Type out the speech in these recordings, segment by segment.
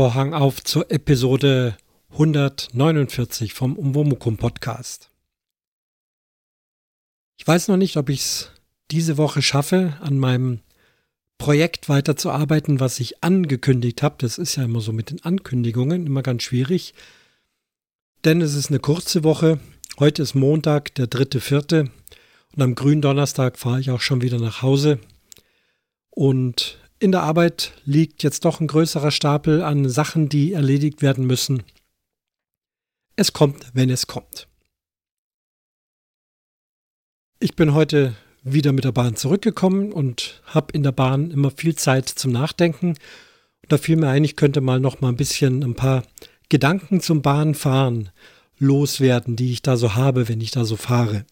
Vorhang auf zur Episode 149 vom Umwomukum Podcast. Ich weiß noch nicht, ob ich es diese Woche schaffe, an meinem Projekt weiterzuarbeiten, was ich angekündigt habe. Das ist ja immer so mit den Ankündigungen immer ganz schwierig. Denn es ist eine kurze Woche. Heute ist Montag, der dritte, vierte. Und am grünen Donnerstag fahre ich auch schon wieder nach Hause. Und in der Arbeit liegt jetzt doch ein größerer Stapel an Sachen, die erledigt werden müssen. Es kommt, wenn es kommt. Ich bin heute wieder mit der Bahn zurückgekommen und habe in der Bahn immer viel Zeit zum Nachdenken. Und da fiel mir ein, ich könnte mal noch mal ein bisschen ein paar Gedanken zum Bahnfahren loswerden, die ich da so habe, wenn ich da so fahre.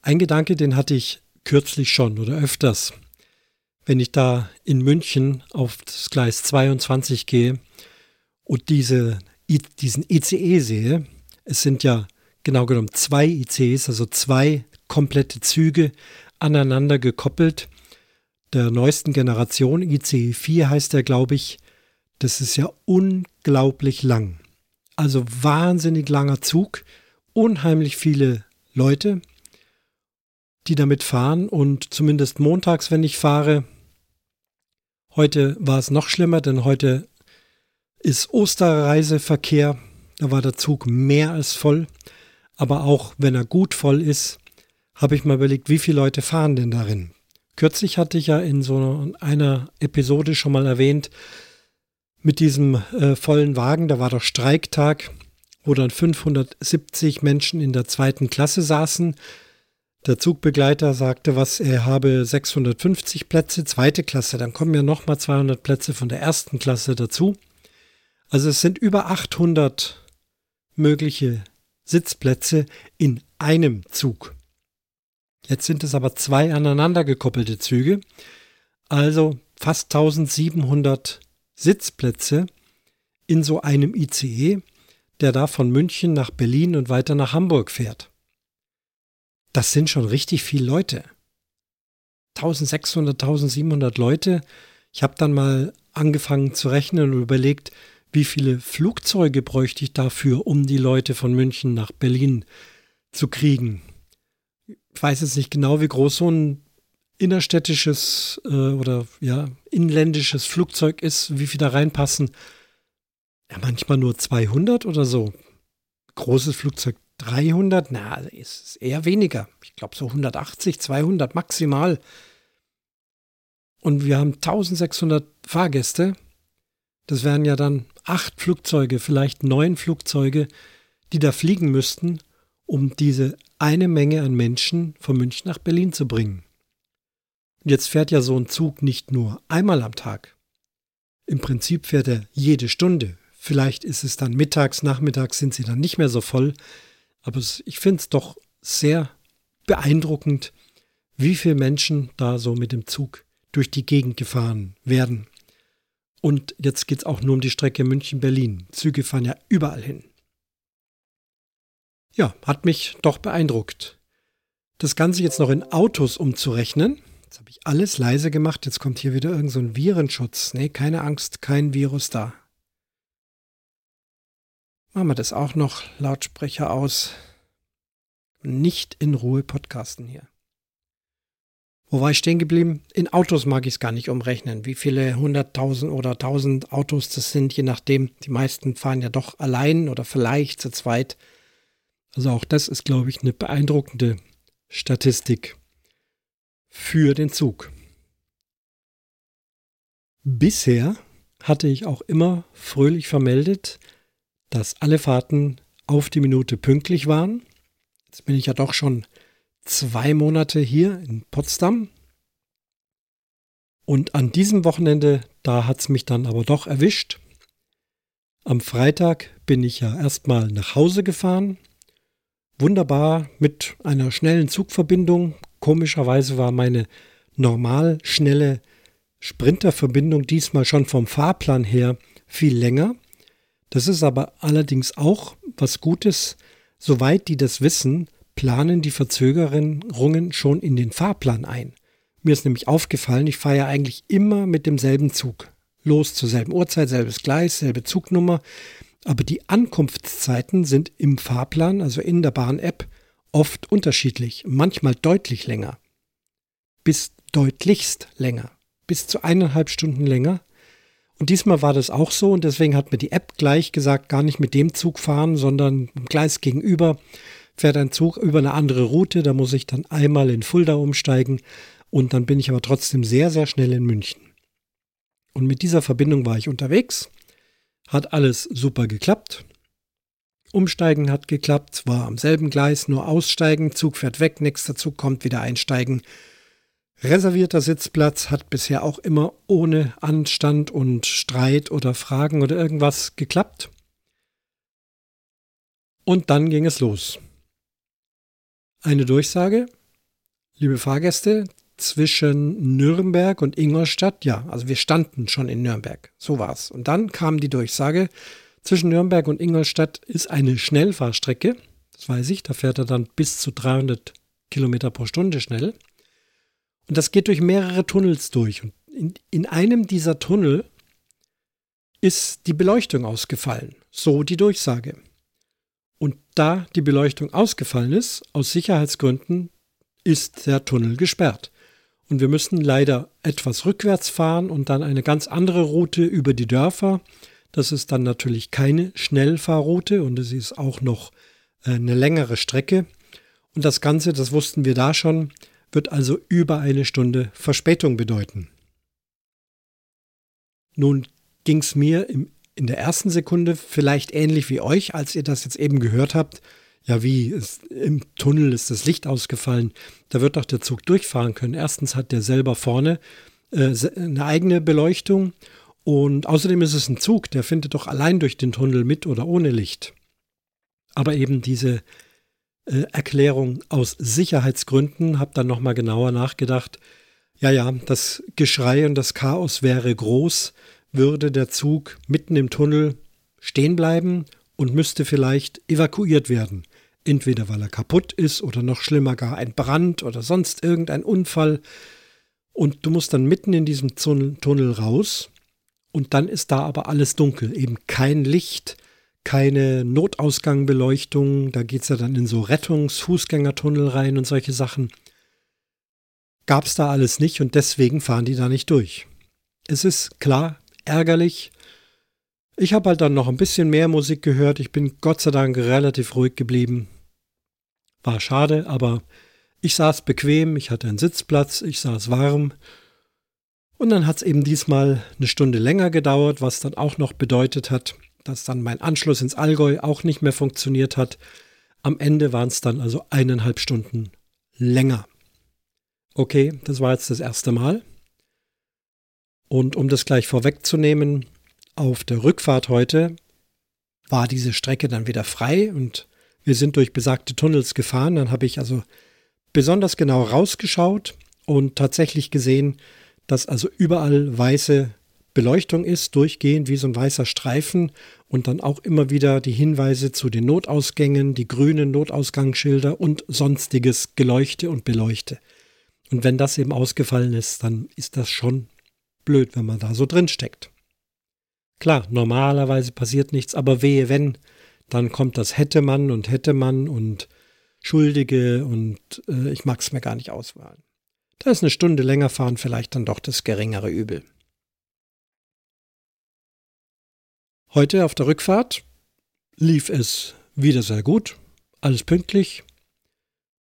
Ein Gedanke, den hatte ich kürzlich schon oder öfters wenn ich da in München auf das Gleis 22 gehe und diese, diesen ICE sehe, es sind ja genau genommen zwei ICs, also zwei komplette Züge aneinander gekoppelt, der neuesten Generation, ICE 4 heißt der, glaube ich, das ist ja unglaublich lang. Also wahnsinnig langer Zug, unheimlich viele Leute, die damit fahren. Und zumindest montags, wenn ich fahre, heute war es noch schlimmer, denn heute ist Osterreiseverkehr, da war der Zug mehr als voll, aber auch wenn er gut voll ist, habe ich mal überlegt, wie viele Leute fahren denn darin. Kürzlich hatte ich ja in so einer Episode schon mal erwähnt, mit diesem äh, vollen Wagen, da war doch Streiktag, wo dann 570 Menschen in der zweiten Klasse saßen der Zugbegleiter sagte, was er habe 650 Plätze, zweite Klasse, dann kommen ja nochmal 200 Plätze von der ersten Klasse dazu. Also es sind über 800 mögliche Sitzplätze in einem Zug. Jetzt sind es aber zwei aneinander gekoppelte Züge, also fast 1700 Sitzplätze in so einem ICE, der da von München nach Berlin und weiter nach Hamburg fährt das sind schon richtig viele Leute. 1600, 1700 Leute. Ich habe dann mal angefangen zu rechnen und überlegt, wie viele Flugzeuge bräuchte ich dafür, um die Leute von München nach Berlin zu kriegen. Ich weiß jetzt nicht genau, wie groß so ein innerstädtisches äh, oder ja, inländisches Flugzeug ist, wie viel da reinpassen. Ja, manchmal nur 200 oder so. Großes Flugzeug 300, na, ist eher weniger. Ich glaube so 180, 200 maximal. Und wir haben 1600 Fahrgäste. Das wären ja dann acht Flugzeuge, vielleicht neun Flugzeuge, die da fliegen müssten, um diese eine Menge an Menschen von München nach Berlin zu bringen. Und jetzt fährt ja so ein Zug nicht nur einmal am Tag. Im Prinzip fährt er jede Stunde. Vielleicht ist es dann mittags, nachmittags sind sie dann nicht mehr so voll. Aber ich finde es doch sehr beeindruckend, wie viele Menschen da so mit dem Zug durch die Gegend gefahren werden. Und jetzt geht es auch nur um die Strecke München-Berlin. Züge fahren ja überall hin. Ja, hat mich doch beeindruckt. Das Ganze jetzt noch in Autos umzurechnen. Jetzt habe ich alles leise gemacht. Jetzt kommt hier wieder irgend so Virenschutz. Nee, keine Angst, kein Virus da. Machen wir das auch noch Lautsprecher aus. Nicht in Ruhe podcasten hier. Wo war ich stehen geblieben? In Autos mag ich es gar nicht umrechnen, wie viele hunderttausend oder tausend Autos das sind, je nachdem. Die meisten fahren ja doch allein oder vielleicht zu zweit. Also auch das ist, glaube ich, eine beeindruckende Statistik für den Zug. Bisher hatte ich auch immer fröhlich vermeldet, dass alle Fahrten auf die Minute pünktlich waren. Jetzt bin ich ja doch schon zwei Monate hier in Potsdam. Und an diesem Wochenende, da hat es mich dann aber doch erwischt. Am Freitag bin ich ja erstmal nach Hause gefahren. Wunderbar mit einer schnellen Zugverbindung. Komischerweise war meine normal schnelle Sprinterverbindung diesmal schon vom Fahrplan her viel länger. Das ist aber allerdings auch was Gutes. Soweit die das wissen, planen die Verzögerungen schon in den Fahrplan ein. Mir ist nämlich aufgefallen, ich fahre ja eigentlich immer mit demselben Zug. los zur selben Uhrzeit, selbes Gleis, selbe Zugnummer. Aber die Ankunftszeiten sind im Fahrplan, also in der Bahn-App, oft unterschiedlich, manchmal deutlich länger. Bis deutlichst länger. Bis zu eineinhalb Stunden länger. Und diesmal war das auch so und deswegen hat mir die App gleich gesagt, gar nicht mit dem Zug fahren, sondern im Gleis gegenüber fährt ein Zug über eine andere Route. Da muss ich dann einmal in Fulda umsteigen und dann bin ich aber trotzdem sehr, sehr schnell in München. Und mit dieser Verbindung war ich unterwegs. Hat alles super geklappt. Umsteigen hat geklappt, war am selben Gleis, nur aussteigen, Zug fährt weg, nächster Zug kommt, wieder einsteigen. Reservierter Sitzplatz hat bisher auch immer ohne Anstand und Streit oder Fragen oder irgendwas geklappt. Und dann ging es los. Eine Durchsage, liebe Fahrgäste, zwischen Nürnberg und Ingolstadt. Ja, also wir standen schon in Nürnberg. So war's. Und dann kam die Durchsage, zwischen Nürnberg und Ingolstadt ist eine Schnellfahrstrecke. Das weiß ich, da fährt er dann bis zu 300 Kilometer pro Stunde schnell. Und das geht durch mehrere Tunnels durch. Und in, in einem dieser Tunnel ist die Beleuchtung ausgefallen. So die Durchsage. Und da die Beleuchtung ausgefallen ist, aus Sicherheitsgründen, ist der Tunnel gesperrt. Und wir müssen leider etwas rückwärts fahren und dann eine ganz andere Route über die Dörfer. Das ist dann natürlich keine Schnellfahrroute und es ist auch noch äh, eine längere Strecke. Und das Ganze, das wussten wir da schon, wird also über eine Stunde Verspätung bedeuten. Nun ging es mir im, in der ersten Sekunde vielleicht ähnlich wie euch, als ihr das jetzt eben gehört habt ja wie, ist, im Tunnel ist das Licht ausgefallen, da wird doch der Zug durchfahren können. Erstens hat der selber vorne äh, eine eigene Beleuchtung und außerdem ist es ein Zug, der findet doch allein durch den Tunnel mit oder ohne Licht. Aber eben diese äh, Erklärung aus Sicherheitsgründen, habe dann nochmal genauer nachgedacht. Ja, ja, das Geschrei und das Chaos wäre groß, würde der Zug mitten im Tunnel stehen bleiben und müsste vielleicht evakuiert werden. Entweder weil er kaputt ist oder noch schlimmer gar ein Brand oder sonst irgendein Unfall. Und du musst dann mitten in diesem Tunnel raus und dann ist da aber alles dunkel, eben kein Licht, keine Notausgangbeleuchtung, da geht es ja dann in so Rettungs-Fußgängertunnel rein und solche Sachen. Gab es da alles nicht und deswegen fahren die da nicht durch. Es ist klar ärgerlich, ich habe halt dann noch ein bisschen mehr Musik gehört. Ich bin Gott sei Dank relativ ruhig geblieben. War schade, aber ich saß bequem, ich hatte einen Sitzplatz, ich saß warm. Und dann hat es eben diesmal eine Stunde länger gedauert, was dann auch noch bedeutet hat, dass dann mein Anschluss ins Allgäu auch nicht mehr funktioniert hat. Am Ende waren es dann also eineinhalb Stunden länger. Okay, das war jetzt das erste Mal. Und um das gleich vorwegzunehmen, auf der Rückfahrt heute war diese Strecke dann wieder frei und wir sind durch besagte Tunnels gefahren. Dann habe ich also besonders genau rausgeschaut und tatsächlich gesehen, dass also überall weiße Beleuchtung ist, durchgehend wie so ein weißer Streifen und dann auch immer wieder die Hinweise zu den Notausgängen, die grünen Notausgangsschilder und sonstiges Geleuchte und Beleuchte. Und wenn das eben ausgefallen ist, dann ist das schon blöd, wenn man da so drin steckt. Klar, normalerweise passiert nichts, aber wehe, wenn, dann kommt das hätte man und hätte man und Schuldige und äh, ich mag es mir gar nicht auswählen. Da ist eine Stunde länger fahren vielleicht dann doch das geringere Übel. Heute auf der Rückfahrt lief es wieder sehr gut, alles pünktlich,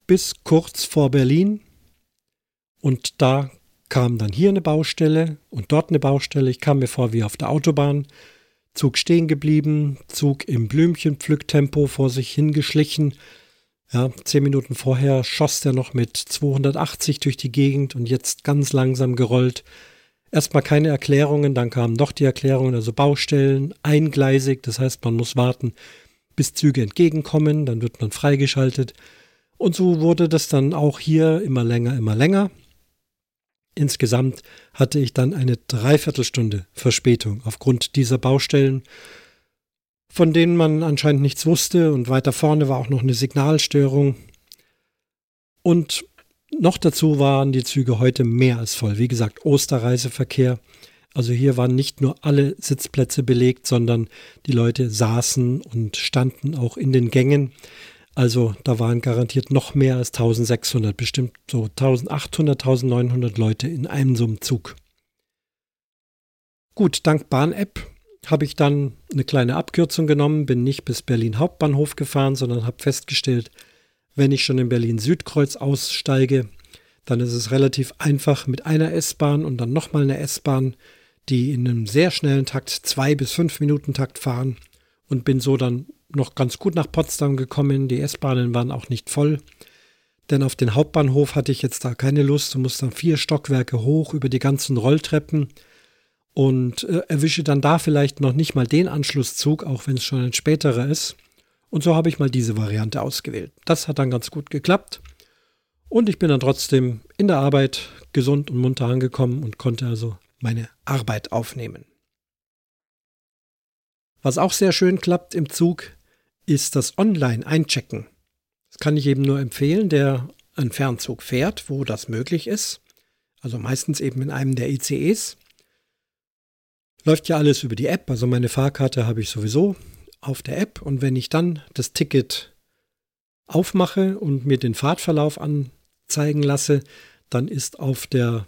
bis kurz vor Berlin. Und da kam dann hier eine Baustelle und dort eine Baustelle. Ich kam mir vor wie auf der Autobahn. Zug stehen geblieben, Zug im Blümchenpflücktempo vor sich hingeschlichen. Ja, zehn Minuten vorher schoss der noch mit 280 durch die Gegend und jetzt ganz langsam gerollt. Erstmal keine Erklärungen, dann kamen doch die Erklärungen, also Baustellen, eingleisig, das heißt, man muss warten, bis Züge entgegenkommen, dann wird man freigeschaltet. Und so wurde das dann auch hier immer länger, immer länger. Insgesamt hatte ich dann eine Dreiviertelstunde Verspätung aufgrund dieser Baustellen, von denen man anscheinend nichts wusste und weiter vorne war auch noch eine Signalstörung. Und noch dazu waren die Züge heute mehr als voll. Wie gesagt, Osterreiseverkehr. Also hier waren nicht nur alle Sitzplätze belegt, sondern die Leute saßen und standen auch in den Gängen. Also da waren garantiert noch mehr als 1600, bestimmt so 1800, 1900 Leute in einem so einem Zug. Gut, dank Bahn-App habe ich dann eine kleine Abkürzung genommen, bin nicht bis Berlin Hauptbahnhof gefahren, sondern habe festgestellt, wenn ich schon in Berlin Südkreuz aussteige, dann ist es relativ einfach mit einer S-Bahn und dann nochmal eine S-Bahn, die in einem sehr schnellen Takt, zwei bis fünf Minuten Takt fahren und bin so dann noch ganz gut nach Potsdam gekommen. Die S-Bahnen waren auch nicht voll. Denn auf den Hauptbahnhof hatte ich jetzt da keine Lust. Du musst dann vier Stockwerke hoch über die ganzen Rolltreppen und äh, erwische dann da vielleicht noch nicht mal den Anschlusszug, auch wenn es schon ein späterer ist. Und so habe ich mal diese Variante ausgewählt. Das hat dann ganz gut geklappt. Und ich bin dann trotzdem in der Arbeit gesund und munter angekommen und konnte also meine Arbeit aufnehmen. Was auch sehr schön klappt im Zug, ist das Online-Einchecken. Das kann ich eben nur empfehlen, der einen Fernzug fährt, wo das möglich ist. Also meistens eben in einem der ICEs. Läuft ja alles über die App, also meine Fahrkarte habe ich sowieso auf der App und wenn ich dann das Ticket aufmache und mir den Fahrtverlauf anzeigen lasse, dann ist auf der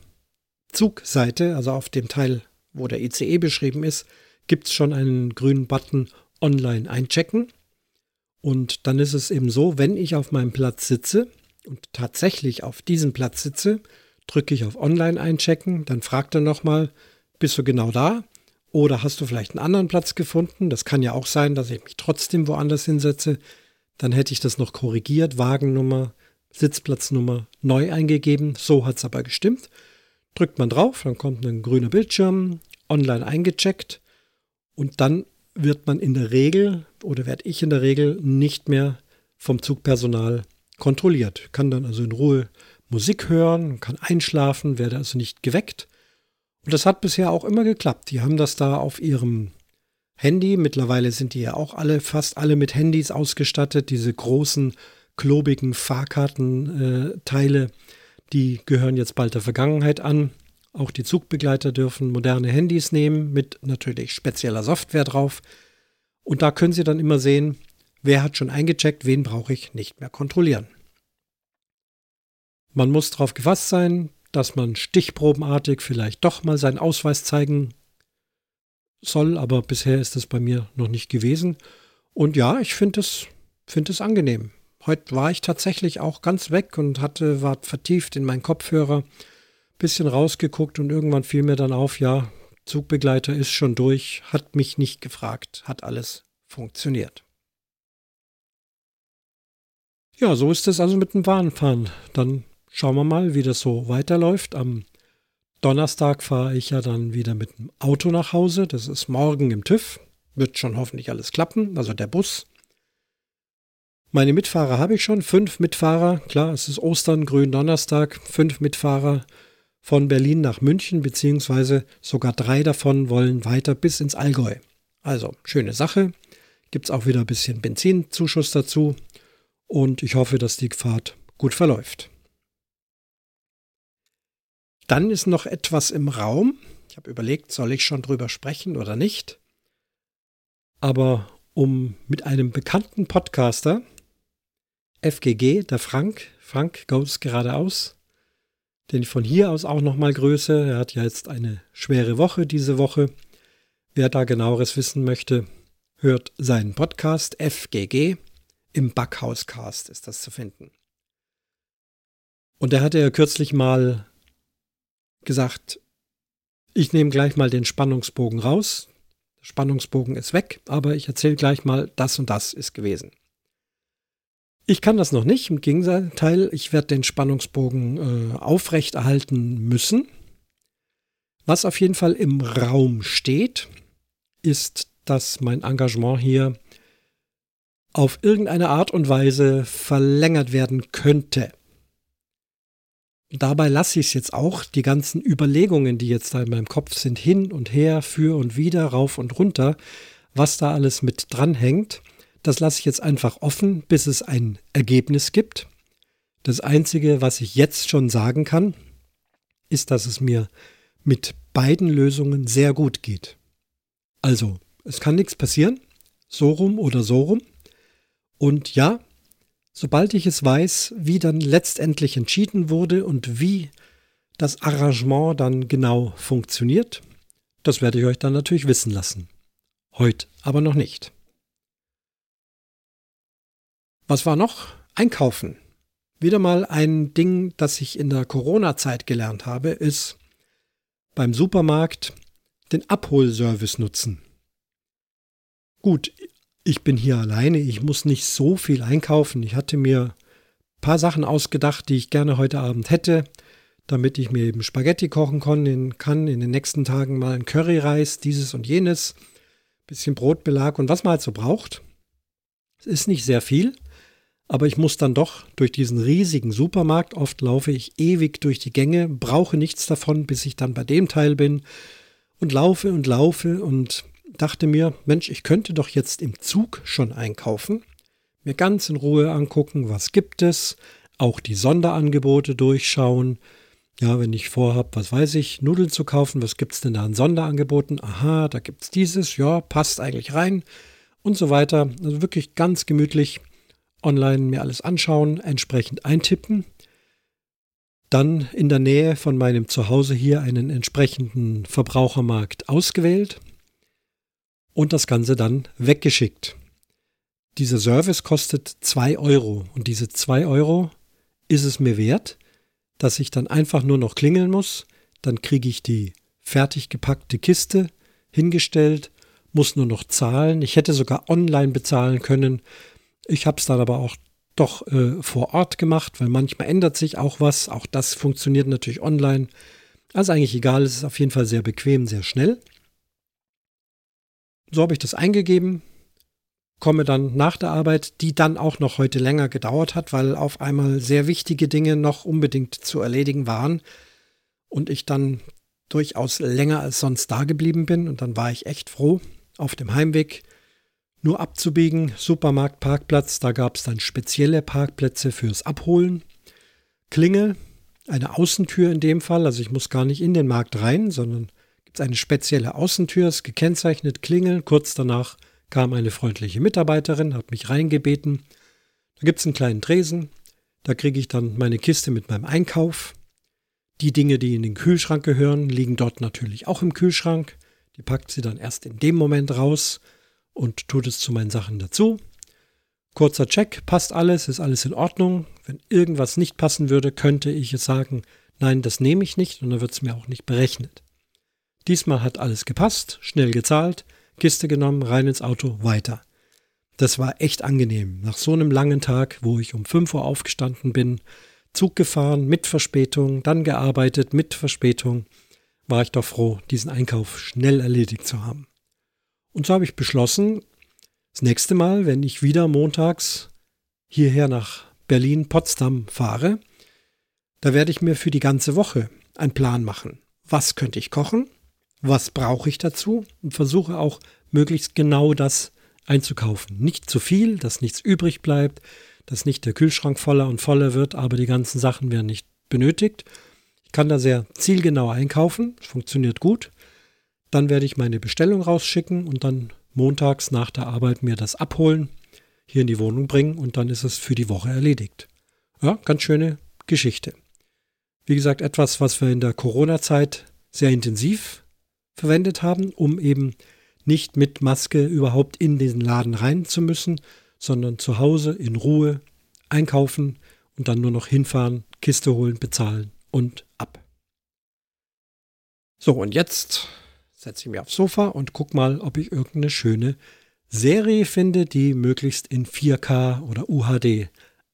Zugseite, also auf dem Teil, wo der ICE beschrieben ist, gibt es schon einen grünen Button Online einchecken. Und dann ist es eben so, wenn ich auf meinem Platz sitze und tatsächlich auf diesem Platz sitze, drücke ich auf Online einchecken, dann fragt er nochmal, bist du genau da? Oder hast du vielleicht einen anderen Platz gefunden? Das kann ja auch sein, dass ich mich trotzdem woanders hinsetze. Dann hätte ich das noch korrigiert, Wagennummer, Sitzplatznummer neu eingegeben. So hat es aber gestimmt. Drückt man drauf, dann kommt ein grüner Bildschirm, online eingecheckt und dann wird man in der Regel oder werde ich in der Regel nicht mehr vom Zugpersonal kontrolliert. Kann dann also in Ruhe Musik hören, kann einschlafen, werde also nicht geweckt. Und das hat bisher auch immer geklappt. Die haben das da auf ihrem Handy. Mittlerweile sind die ja auch alle, fast alle mit Handys ausgestattet. Diese großen, klobigen Fahrkartenteile, äh, die gehören jetzt bald der Vergangenheit an. Auch die Zugbegleiter dürfen moderne Handys nehmen mit natürlich spezieller Software drauf. Und da können Sie dann immer sehen, wer hat schon eingecheckt, wen brauche ich nicht mehr kontrollieren. Man muss darauf gefasst sein, dass man stichprobenartig vielleicht doch mal seinen Ausweis zeigen soll, aber bisher ist das bei mir noch nicht gewesen. Und ja, ich finde es, find angenehm. Heute war ich tatsächlich auch ganz weg und hatte, war vertieft in meinen Kopfhörer, bisschen rausgeguckt und irgendwann fiel mir dann auf, ja, Zugbegleiter ist schon durch, hat mich nicht gefragt, hat alles funktioniert. Ja, so ist es also mit dem Bahnfahren. Dann schauen wir mal, wie das so weiterläuft. Am Donnerstag fahre ich ja dann wieder mit dem Auto nach Hause. Das ist morgen im TÜV. Wird schon hoffentlich alles klappen, also der Bus. Meine Mitfahrer habe ich schon, fünf Mitfahrer. Klar, es ist Ostern, Gründonnerstag, fünf Mitfahrer von Berlin nach München, beziehungsweise sogar drei davon wollen weiter bis ins Allgäu. Also, schöne Sache. Gibt es auch wieder ein bisschen Benzinzuschuss dazu. Und ich hoffe, dass die Fahrt gut verläuft. Dann ist noch etwas im Raum. Ich habe überlegt, soll ich schon drüber sprechen oder nicht? Aber um mit einem bekannten Podcaster, FGG, der Frank, Frank goes geradeaus, den ich von hier aus auch nochmal grüße. Er hat ja jetzt eine schwere Woche diese Woche. Wer da genaueres wissen möchte, hört seinen Podcast FGG. Im Backhauscast ist das zu finden. Und er hatte ja kürzlich mal gesagt, ich nehme gleich mal den Spannungsbogen raus. Der Spannungsbogen ist weg, aber ich erzähle gleich mal, das und das ist gewesen. Ich kann das noch nicht. Im Gegenteil, ich werde den Spannungsbogen äh, aufrechterhalten müssen. Was auf jeden Fall im Raum steht, ist, dass mein Engagement hier auf irgendeine Art und Weise verlängert werden könnte. Dabei lasse ich es jetzt auch, die ganzen Überlegungen, die jetzt da in meinem Kopf sind, hin und her, für und wieder, rauf und runter, was da alles mit dranhängt. Das lasse ich jetzt einfach offen, bis es ein Ergebnis gibt. Das Einzige, was ich jetzt schon sagen kann, ist, dass es mir mit beiden Lösungen sehr gut geht. Also, es kann nichts passieren, so rum oder so rum. Und ja, sobald ich es weiß, wie dann letztendlich entschieden wurde und wie das Arrangement dann genau funktioniert, das werde ich euch dann natürlich wissen lassen. Heute aber noch nicht. Was war noch? Einkaufen. Wieder mal ein Ding, das ich in der Corona-Zeit gelernt habe, ist beim Supermarkt den Abholservice nutzen. Gut, ich bin hier alleine, ich muss nicht so viel einkaufen. Ich hatte mir ein paar Sachen ausgedacht, die ich gerne heute Abend hätte, damit ich mir eben Spaghetti kochen kann, in den nächsten Tagen mal ein Curryreis, dieses und jenes, bisschen Brotbelag und was man halt so braucht. Es ist nicht sehr viel, aber ich muss dann doch durch diesen riesigen Supermarkt, oft laufe ich ewig durch die Gänge, brauche nichts davon, bis ich dann bei dem Teil bin und laufe und laufe und dachte mir, Mensch, ich könnte doch jetzt im Zug schon einkaufen, mir ganz in Ruhe angucken, was gibt es, auch die Sonderangebote durchschauen. Ja, wenn ich vorhabe, was weiß ich, Nudeln zu kaufen, was gibt es denn da an Sonderangeboten? Aha, da gibt es dieses, ja, passt eigentlich rein und so weiter. Also wirklich ganz gemütlich online mir alles anschauen, entsprechend eintippen. Dann in der Nähe von meinem Zuhause hier einen entsprechenden Verbrauchermarkt ausgewählt und das Ganze dann weggeschickt. Dieser Service kostet 2 Euro und diese 2 Euro ist es mir wert, dass ich dann einfach nur noch klingeln muss, dann kriege ich die fertig gepackte Kiste hingestellt, muss nur noch zahlen. Ich hätte sogar online bezahlen können. Ich habe es dann aber auch doch äh, vor Ort gemacht, weil manchmal ändert sich auch was. Auch das funktioniert natürlich online. Also eigentlich egal, es ist auf jeden Fall sehr bequem, sehr schnell. So habe ich das eingegeben, komme dann nach der Arbeit, die dann auch noch heute länger gedauert hat, weil auf einmal sehr wichtige Dinge noch unbedingt zu erledigen waren und ich dann durchaus länger als sonst da geblieben bin. Und dann war ich echt froh, auf dem Heimweg nur abzubiegen, Supermarkt, Parkplatz, da gab es dann spezielle Parkplätze fürs Abholen, Klingel, eine Außentür in dem Fall, also ich muss gar nicht in den Markt rein, sondern gibt es eine spezielle Außentür, ist gekennzeichnet, Klingel. Kurz danach kam eine freundliche Mitarbeiterin, hat mich reingebeten. Da gibt es einen kleinen Tresen, da kriege ich dann meine Kiste mit meinem Einkauf. Die Dinge, die in den Kühlschrank gehören, liegen dort natürlich auch im Kühlschrank. Die packt sie dann erst in dem Moment raus und tut es zu meinen Sachen dazu. Kurzer Check, passt alles, ist alles in Ordnung. Wenn irgendwas nicht passen würde, könnte ich es sagen, nein, das nehme ich nicht und dann wird es mir auch nicht berechnet. Diesmal hat alles gepasst, schnell gezahlt, Kiste genommen, rein ins Auto, weiter. Das war echt angenehm. Nach so einem langen Tag, wo ich um 5 Uhr aufgestanden bin, Zug gefahren mit Verspätung, dann gearbeitet mit Verspätung, war ich doch froh, diesen Einkauf schnell erledigt zu haben. Und so habe ich beschlossen, das nächste Mal, wenn ich wieder montags hierher nach Berlin-Potsdam fahre, da werde ich mir für die ganze Woche einen Plan machen. Was könnte ich kochen? Was brauche ich dazu und versuche auch möglichst genau das einzukaufen. Nicht zu viel, dass nichts übrig bleibt, dass nicht der Kühlschrank voller und voller wird, aber die ganzen Sachen werden nicht benötigt. Ich kann da sehr zielgenau einkaufen, funktioniert gut. Dann werde ich meine Bestellung rausschicken und dann montags nach der Arbeit mir das abholen, hier in die Wohnung bringen und dann ist es für die Woche erledigt. Ja, ganz schöne Geschichte. Wie gesagt, etwas, was wir in der Corona-Zeit sehr intensiv verwendet haben, um eben nicht mit Maske überhaupt in diesen Laden rein zu müssen, sondern zu Hause in Ruhe einkaufen und dann nur noch hinfahren, Kiste holen, bezahlen und ab. So, und jetzt setze ich mich aufs Sofa und guck mal, ob ich irgendeine schöne Serie finde, die möglichst in 4K oder UHD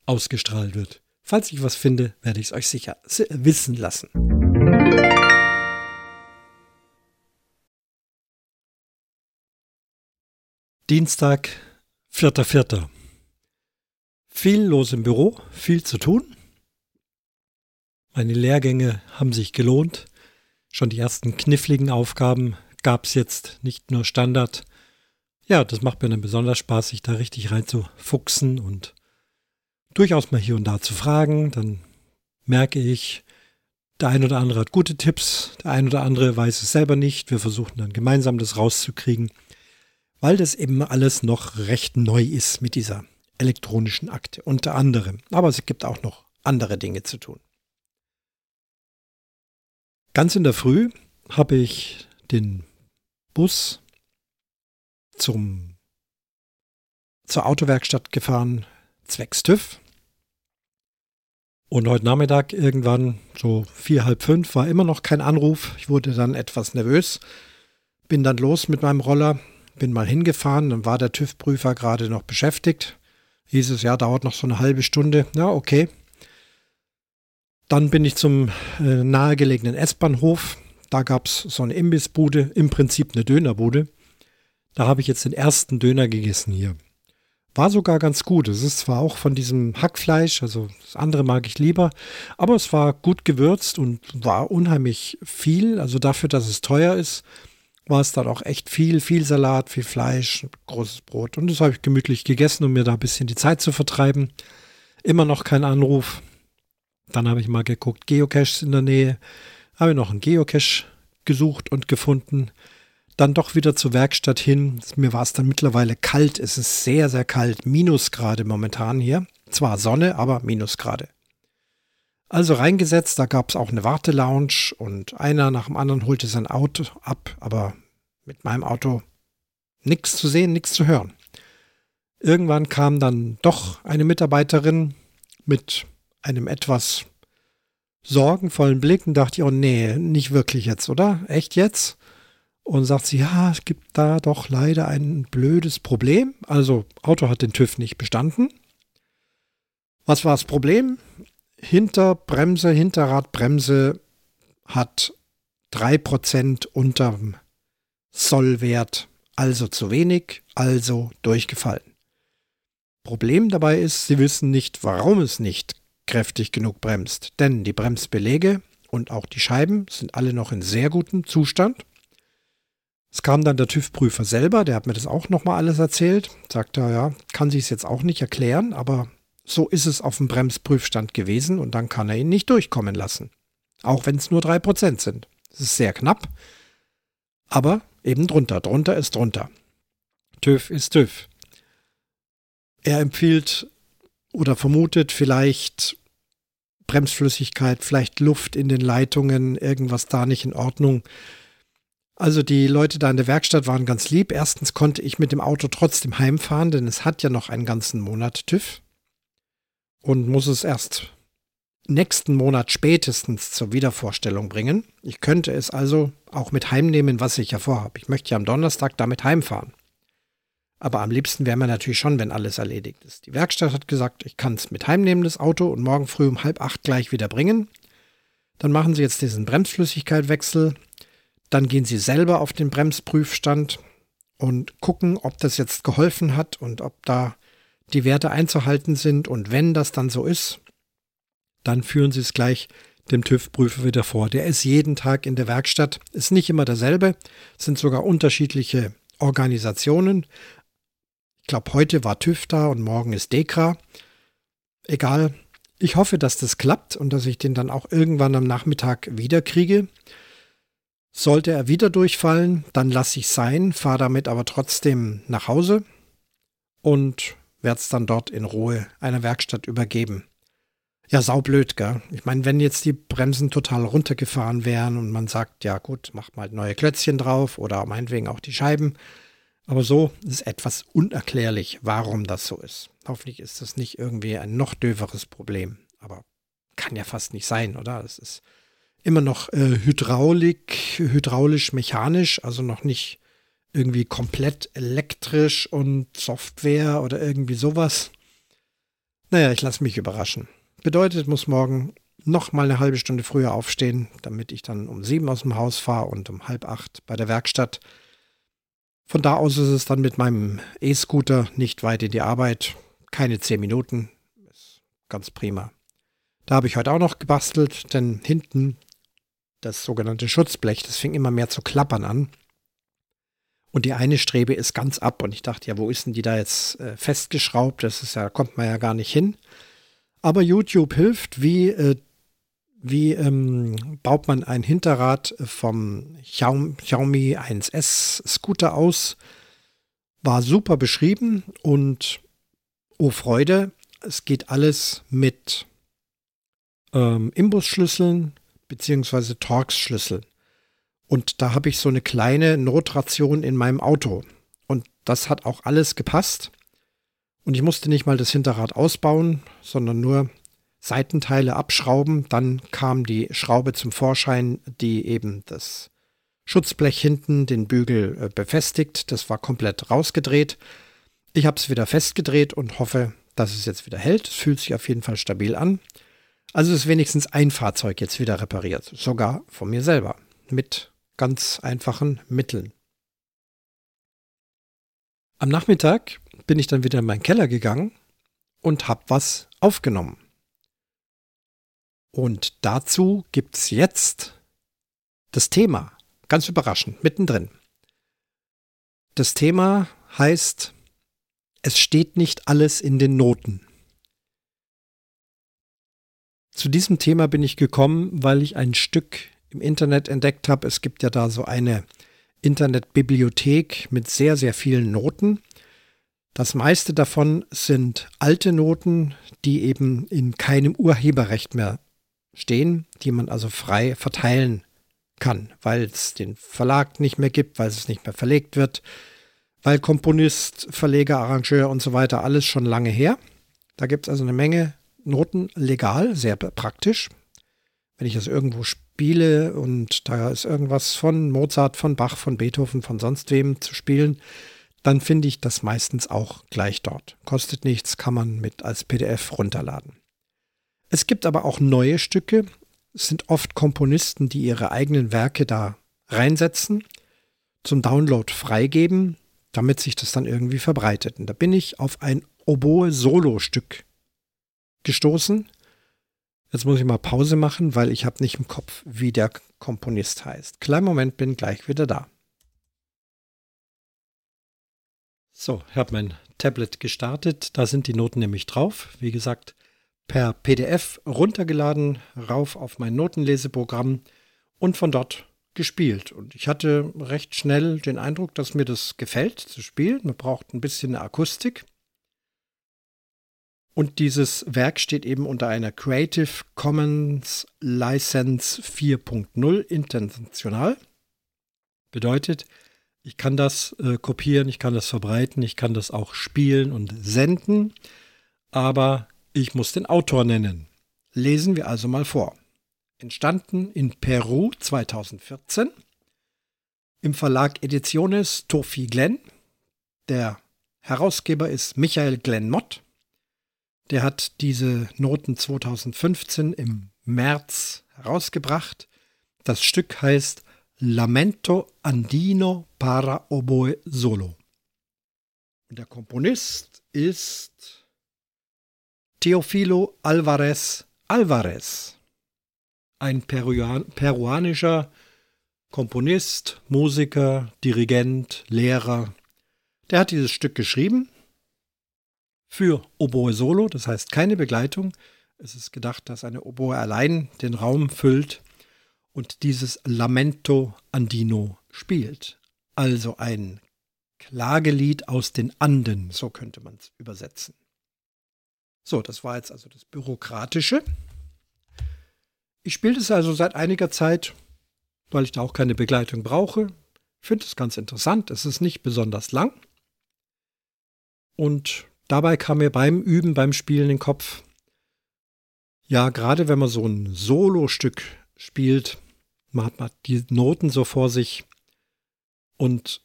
ausgestrahlt wird. Falls ich was finde, werde ich es euch sicher wissen lassen. Dienstag, 4.4. Viel los im Büro, viel zu tun. Meine Lehrgänge haben sich gelohnt. Schon die ersten kniffligen Aufgaben gab es jetzt, nicht nur Standard. Ja, das macht mir dann besonders Spaß, sich da richtig reinzufuchsen und durchaus mal hier und da zu fragen. Dann merke ich, Der ein oder andere hat gute Tipps, der ein oder andere weiß es selber nicht. Wir versuchen dann gemeinsam das rauszukriegen, weil das eben alles noch recht neu ist mit dieser elektronischen Akte, unter anderem. Aber es gibt auch noch andere Dinge zu tun. Ganz in der Früh habe ich den Bus zum, zur Autowerkstatt gefahren, zwecks TÜV. Und heute Nachmittag irgendwann so vier, halb fünf war immer noch kein Anruf. Ich wurde dann etwas nervös, bin dann los mit meinem Roller, bin mal hingefahren, dann war der TÜV-Prüfer gerade noch beschäftigt. Hieß es, ja, dauert noch so eine halbe Stunde. Ja, okay. Dann bin ich zum äh, nahegelegenen S-Bahnhof. Da gab es so eine Imbissbude, im Prinzip eine Dönerbude. Da habe ich jetzt den ersten Döner gegessen hier. War sogar ganz gut. Es ist zwar auch von diesem Hackfleisch, also das andere mag ich lieber, aber es war gut gewürzt und war unheimlich viel. Also dafür, dass es teuer ist, war es dann auch echt viel, viel Salat, viel Fleisch, großes Brot. Und das habe ich gemütlich gegessen, um mir da ein bisschen die Zeit zu vertreiben. Immer noch kein Anruf. Dann habe ich mal geguckt, Geocaches in der Nähe. Habe noch einen Geocache gesucht und gefunden dann doch wieder zur Werkstatt hin. Mir war es dann mittlerweile kalt. Es ist sehr, sehr kalt. Minusgrade momentan hier. Zwar Sonne, aber Minusgrade. Also reingesetzt, da gab es auch eine Wartelounge und einer nach dem anderen holte sein Auto ab, aber mit meinem Auto nichts zu sehen, nichts zu hören. Irgendwann kam dann doch eine Mitarbeiterin mit einem etwas sorgenvollen Blick und dachte, oh nee, nicht wirklich jetzt, oder? Echt jetzt? und sagt sie, ja, es gibt da doch leider ein blödes Problem. Also Auto hat den TÜV nicht bestanden. Was war das Problem? Hinterbremse, Hinterradbremse hat 3% unterm Sollwert, also zu wenig, also durchgefallen. Problem dabei ist, Sie wissen nicht, warum es nicht kräftig genug bremst, denn die Bremsbelege und auch die Scheiben sind alle noch in sehr gutem Zustand. Es kam dann der TÜV-Prüfer selber, der hat mir das auch nochmal alles erzählt. Sagte, ja, kann sich es jetzt auch nicht erklären, aber so ist es auf dem Bremsprüfstand gewesen und dann kann er ihn nicht durchkommen lassen. Auch wenn es nur 3% sind. Es ist sehr knapp, aber eben drunter. Drunter ist drunter. TÜV ist TÜV. Er empfiehlt oder vermutet vielleicht Bremsflüssigkeit, vielleicht Luft in den Leitungen, irgendwas da nicht in Ordnung. Also die Leute da in der Werkstatt waren ganz lieb. Erstens konnte ich mit dem Auto trotzdem heimfahren, denn es hat ja noch einen ganzen Monat TÜV und muss es erst nächsten Monat spätestens zur Wiedervorstellung bringen. Ich könnte es also auch mit heimnehmen, was ich ja vorhabe. Ich möchte ja am Donnerstag damit heimfahren. Aber am liebsten wäre mir natürlich schon, wenn alles erledigt ist. Die Werkstatt hat gesagt, ich kann es mit heimnehmen, das Auto, und morgen früh um halb acht gleich wieder bringen. Dann machen sie jetzt diesen Bremsflüssigkeitwechsel dann gehen Sie selber auf den Bremsprüfstand und gucken, ob das jetzt geholfen hat und ob da die Werte einzuhalten sind. Und wenn das dann so ist, dann führen Sie es gleich dem TÜV-Prüfer wieder vor. Der ist jeden Tag in der Werkstatt, ist nicht immer derselbe, sind sogar unterschiedliche Organisationen. Ich glaube, heute war TÜV da und morgen ist DEKRA. Egal. Ich hoffe, dass das klappt und dass ich den dann auch irgendwann am Nachmittag wiederkriege. Sollte er wieder durchfallen, dann lasse ich sein, fahre damit aber trotzdem nach Hause und werde es dann dort in Ruhe einer Werkstatt übergeben. Ja, saublöd, gell? Ich meine, wenn jetzt die Bremsen total runtergefahren wären und man sagt, ja gut, mach mal neue Klötzchen drauf oder meinetwegen auch die Scheiben. Aber so ist etwas unerklärlich, warum das so ist. Hoffentlich ist das nicht irgendwie ein noch döveres Problem. Aber kann ja fast nicht sein, oder? Es ist immer noch äh, Hydraulik, hydraulisch-mechanisch, also noch nicht irgendwie komplett elektrisch und Software oder irgendwie sowas. Naja, ich lasse mich überraschen. Bedeutet, muss morgen noch mal eine halbe Stunde früher aufstehen, damit ich dann um sieben aus dem Haus fahre und um halb acht bei der Werkstatt. Von da aus ist es dann mit meinem E-Scooter nicht weit in die Arbeit. Keine zehn Minuten. Ist ganz prima. Da habe ich heute auch noch gebastelt, denn hinten das sogenannte Schutzblech, das fing immer mehr zu klappern an. Und die eine Strebe ist ganz ab. Und ich dachte, ja, wo ist denn die da jetzt äh, festgeschraubt? Das ist ja, kommt man ja gar nicht hin. Aber YouTube hilft, wie, äh, wie ähm, baut man ein Hinterrad vom Xiaomi 1S Scooter aus. War super beschrieben und oh Freude, es geht alles mit ähm, Imbusschlüsseln bzw. Torx-Schlüsseln. Und da habe ich so eine kleine Notration in meinem Auto. Und das hat auch alles gepasst. Und ich musste nicht mal das Hinterrad ausbauen, sondern nur Seitenteile abschrauben. Dann kam die Schraube zum Vorschein, die eben das Schutzblech hinten, den Bügel äh, befestigt. Das war komplett rausgedreht. Ich habe es wieder festgedreht und hoffe, dass es jetzt wieder hält. Es fühlt sich auf jeden Fall stabil an. Also ist wenigstens ein Fahrzeug jetzt wieder repariert. Sogar von mir selber. Mit ganz einfachen Mitteln. Am Nachmittag bin ich dann wieder in meinen Keller gegangen und habe was aufgenommen. Und dazu gibt es jetzt das Thema. Ganz überraschend, mittendrin. Das Thema heißt, es steht nicht alles in den Noten. Zu diesem Thema bin ich gekommen, weil ich ein Stück im Internet entdeckt habe. Es gibt ja da so eine Internetbibliothek mit sehr, sehr vielen Noten. Das meiste davon sind alte Noten, die eben in keinem Urheberrecht mehr stehen, die man also frei verteilen kann, weil es den Verlag nicht mehr gibt, weil es nicht mehr verlegt wird, weil Komponist, Verleger, Arrangeur und so weiter alles schon lange her. Da gibt es also eine Menge Noten legal, sehr praktisch. Wenn ich das irgendwo spiele und da ist irgendwas von Mozart, von Bach, von Beethoven, von sonst wem zu spielen, dann finde ich das meistens auch gleich dort. Kostet nichts, kann man mit als PDF runterladen. Es gibt aber auch neue Stücke. Es sind oft Komponisten, die ihre eigenen Werke da reinsetzen, zum Download freigeben, damit sich das dann irgendwie verbreitet. Und da bin ich auf ein Oboe-Solo-Stück gestoßen. Jetzt muss ich mal Pause machen, weil ich habe nicht im Kopf, wie der Komponist heißt. Kleinen Moment, bin gleich wieder da. So, ich habe mein Tablet gestartet. Da sind die Noten nämlich drauf. Wie gesagt, per PDF runtergeladen, rauf auf mein Notenleseprogramm und von dort gespielt. Und ich hatte recht schnell den Eindruck, dass mir das gefällt zu spielen. Man braucht ein bisschen Akustik. Und dieses Werk steht eben unter einer Creative Commons License 4.0 international. Bedeutet, ich kann das äh, kopieren, ich kann das verbreiten, ich kann das auch spielen und senden, aber ich muss den Autor nennen. Lesen wir also mal vor. Entstanden in Peru 2014 im Verlag Ediciones Tofi Glenn. Der Herausgeber ist Michael Glenn Mott. Der hat diese Noten 2015 im März herausgebracht. Das Stück heißt Lamento Andino para Oboe Solo. Und der Komponist ist Teofilo Alvarez Alvarez, ein Peruan peruanischer Komponist, Musiker, Dirigent, Lehrer. Der hat dieses Stück geschrieben für Oboe Solo, das heißt keine Begleitung. Es ist gedacht, dass eine Oboe allein den Raum füllt und dieses Lamento Andino spielt. Also ein Klagelied aus den Anden, so könnte man es übersetzen. So, das war jetzt also das Bürokratische. Ich spiele es also seit einiger Zeit, weil ich da auch keine Begleitung brauche. Finde es ganz interessant. Es ist nicht besonders lang. Und Dabei kam mir beim Üben, beim Spielen in den Kopf, ja, gerade wenn man so ein Solo-Stück spielt, man hat die Noten so vor sich und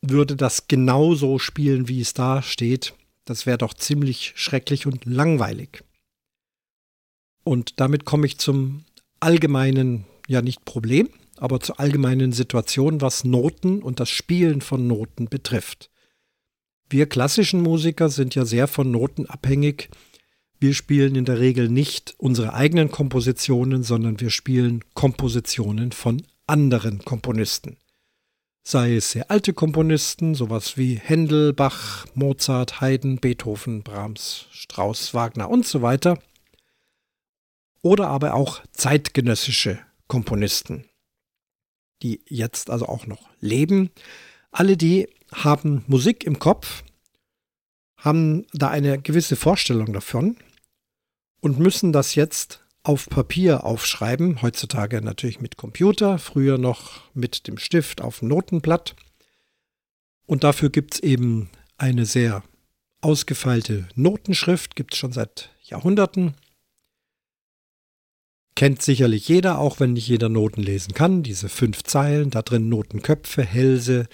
würde das genauso spielen, wie es da steht, das wäre doch ziemlich schrecklich und langweilig. Und damit komme ich zum allgemeinen, ja nicht Problem, aber zur allgemeinen Situation, was Noten und das Spielen von Noten betrifft. Wir klassischen Musiker sind ja sehr von Noten abhängig. Wir spielen in der Regel nicht unsere eigenen Kompositionen, sondern wir spielen Kompositionen von anderen Komponisten. Sei es sehr alte Komponisten, sowas wie Händel, Bach, Mozart, Haydn, Beethoven, Brahms, Strauss, Wagner und so weiter. oder aber auch zeitgenössische Komponisten, die jetzt also auch noch leben. Alle die haben Musik im Kopf, haben da eine gewisse Vorstellung davon und müssen das jetzt auf Papier aufschreiben, heutzutage natürlich mit Computer, früher noch mit dem Stift auf dem Notenblatt. Und dafür gibt es eben eine sehr ausgefeilte Notenschrift, gibt es schon seit Jahrhunderten. Kennt sicherlich jeder, auch wenn nicht jeder Noten lesen kann. Diese fünf Zeilen, da drin Notenköpfe, Hälse,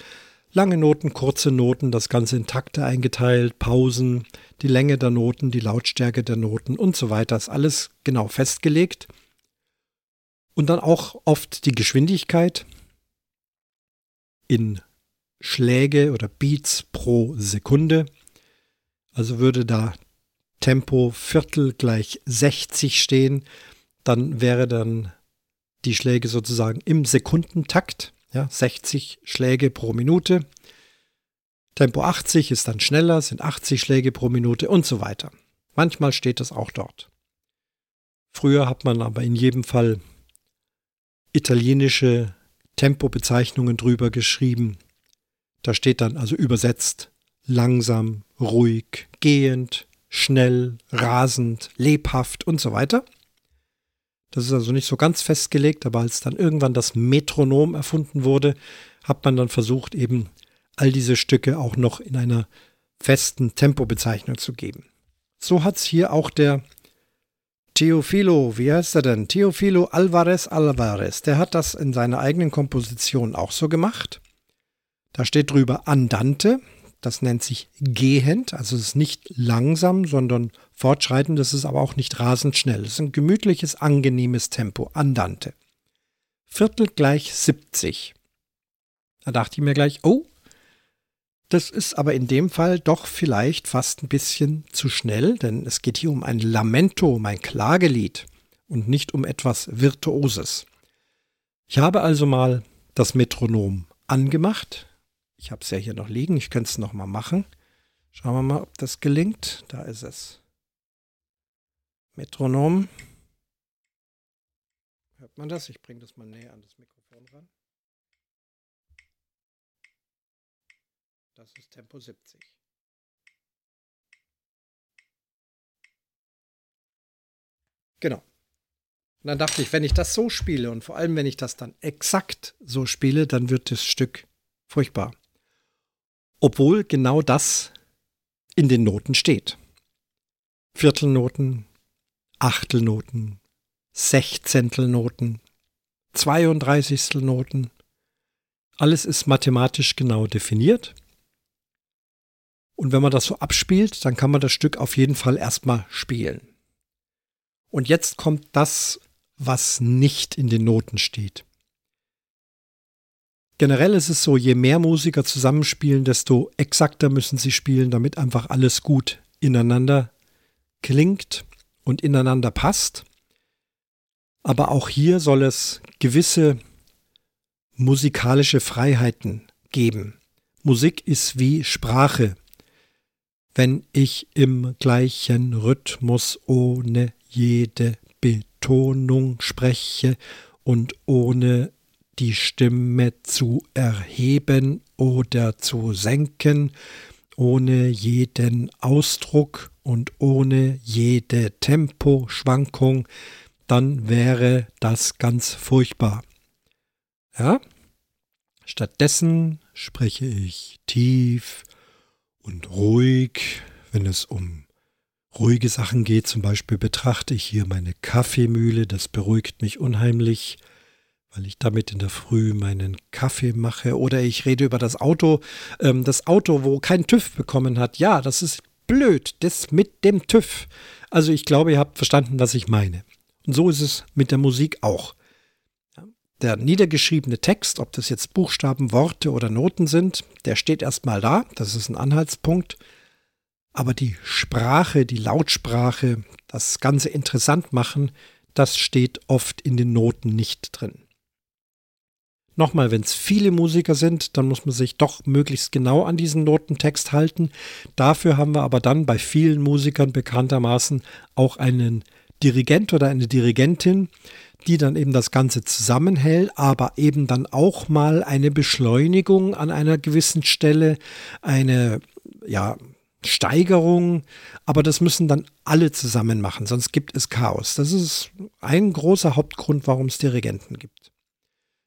lange Noten, kurze Noten, das Ganze in Takte eingeteilt, Pausen, die Länge der Noten, die Lautstärke der Noten und so weiter. Ist alles genau festgelegt. Und dann auch oft die Geschwindigkeit in Schläge oder Beats pro Sekunde. Also würde da Tempo Viertel gleich 60 stehen, dann wäre dann die Schläge sozusagen im Sekundentakt, ja, 60 Schläge pro Minute. Tempo 80 ist dann schneller, sind 80 Schläge pro Minute und so weiter. Manchmal steht das auch dort. Früher hat man aber in jedem Fall italienische Tempobezeichnungen drüber geschrieben. Da steht dann also übersetzt langsam, ruhig, gehend, schnell, rasend, lebhaft und so weiter. Das ist also nicht so ganz festgelegt, aber als dann irgendwann das Metronom erfunden wurde, hat man dann versucht, eben all diese Stücke auch noch in einer festen Tempobezeichnung zu geben. So hat es hier auch der Teofilo, wie heißt er denn? Teofilo Alvarez Alvarez, der hat das in seiner eigenen Komposition auch so gemacht. Da steht drüber Andante, das nennt sich gehend, also es ist nicht langsam, sondern fortschreitend, das ist aber auch nicht rasend schnell. Es ist ein gemütliches, angenehmes Tempo, Andante. Viertel gleich 70. Da dachte ich mir gleich, oh, das ist aber in dem Fall doch vielleicht fast ein bisschen zu schnell, denn es geht hier um ein Lamento, um ein Klagelied und nicht um etwas Virtuoses. Ich habe also mal das Metronom angemacht, ich habe es ja hier noch liegen. Ich könnte es nochmal machen. Schauen wir mal, ob das gelingt. Da ist es. Metronom. Hört man das? Ich bringe das mal näher an das Mikrofon ran. Das ist Tempo 70. Genau. Und dann dachte ich, wenn ich das so spiele und vor allem, wenn ich das dann exakt so spiele, dann wird das Stück furchtbar obwohl genau das in den Noten steht. Viertelnoten, Achtelnoten, Sechzehntelnoten, Zweiunddreißigstelnoten. Alles ist mathematisch genau definiert. Und wenn man das so abspielt, dann kann man das Stück auf jeden Fall erstmal spielen. Und jetzt kommt das, was nicht in den Noten steht. Generell ist es so, je mehr Musiker zusammenspielen, desto exakter müssen sie spielen, damit einfach alles gut ineinander klingt und ineinander passt. Aber auch hier soll es gewisse musikalische Freiheiten geben. Musik ist wie Sprache. Wenn ich im gleichen Rhythmus ohne jede Betonung spreche und ohne die Stimme zu erheben oder zu senken, ohne jeden Ausdruck und ohne jede Temposchwankung, dann wäre das ganz furchtbar. Ja? Stattdessen spreche ich tief und ruhig, wenn es um ruhige Sachen geht. Zum Beispiel betrachte ich hier meine Kaffeemühle, das beruhigt mich unheimlich weil ich damit in der Früh meinen Kaffee mache. Oder ich rede über das Auto, ähm, das Auto, wo kein TÜV bekommen hat. Ja, das ist blöd, das mit dem TÜV. Also ich glaube, ihr habt verstanden, was ich meine. Und so ist es mit der Musik auch. Der niedergeschriebene Text, ob das jetzt Buchstaben, Worte oder Noten sind, der steht erstmal da. Das ist ein Anhaltspunkt. Aber die Sprache, die Lautsprache, das Ganze interessant machen, das steht oft in den Noten nicht drin. Nochmal, wenn es viele Musiker sind, dann muss man sich doch möglichst genau an diesen Notentext halten. Dafür haben wir aber dann bei vielen Musikern bekanntermaßen auch einen Dirigent oder eine Dirigentin, die dann eben das Ganze zusammenhält, aber eben dann auch mal eine Beschleunigung an einer gewissen Stelle, eine ja, Steigerung, aber das müssen dann alle zusammen machen, sonst gibt es Chaos. Das ist ein großer Hauptgrund, warum es Dirigenten gibt.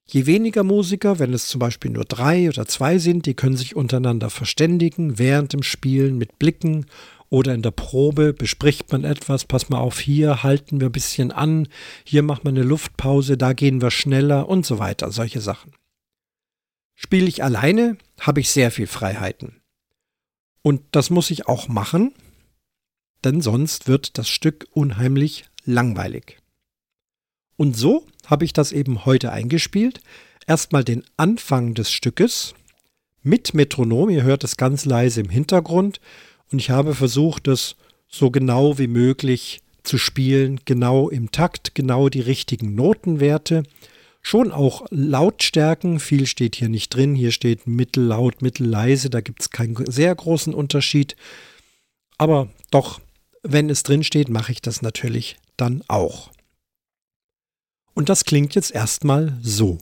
Je weniger Musiker, wenn es zum Beispiel nur drei oder zwei sind, die können sich untereinander verständigen während dem Spielen mit Blicken oder in der Probe bespricht man etwas, pass mal auf, hier halten wir ein bisschen an, hier machen wir eine Luftpause, da gehen wir schneller und so weiter, solche Sachen. Spiele ich alleine, habe ich sehr viel Freiheiten. Und das muss ich auch machen, denn sonst wird das Stück unheimlich langweilig. Und so habe ich das eben heute eingespielt. Erstmal den Anfang des Stückes mit Metronom, ihr hört es ganz leise im Hintergrund und ich habe versucht, das so genau wie möglich zu spielen, genau im Takt, genau die richtigen Notenwerte. Schon auch Lautstärken, viel steht hier nicht drin, hier steht mittellaut, mittelleise, da gibt es keinen sehr großen Unterschied. Aber doch, wenn es drin steht, mache ich das natürlich dann auch. Und das klingt jetzt erstmal so.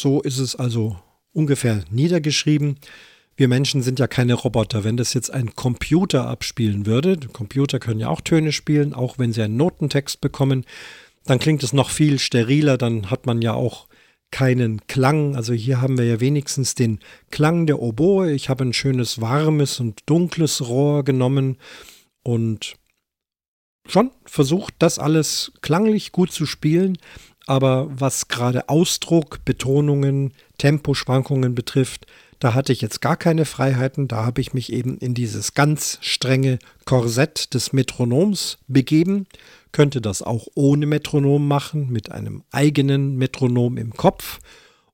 So ist es also ungefähr niedergeschrieben. Wir Menschen sind ja keine Roboter. Wenn das jetzt ein Computer abspielen würde, Computer können ja auch Töne spielen, auch wenn sie einen Notentext bekommen, dann klingt es noch viel steriler, dann hat man ja auch keinen Klang. Also hier haben wir ja wenigstens den Klang der Oboe. Ich habe ein schönes warmes und dunkles Rohr genommen und schon versucht, das alles klanglich gut zu spielen. Aber was gerade Ausdruck, Betonungen, Temposchwankungen betrifft, da hatte ich jetzt gar keine Freiheiten. Da habe ich mich eben in dieses ganz strenge Korsett des Metronoms begeben. Könnte das auch ohne Metronom machen, mit einem eigenen Metronom im Kopf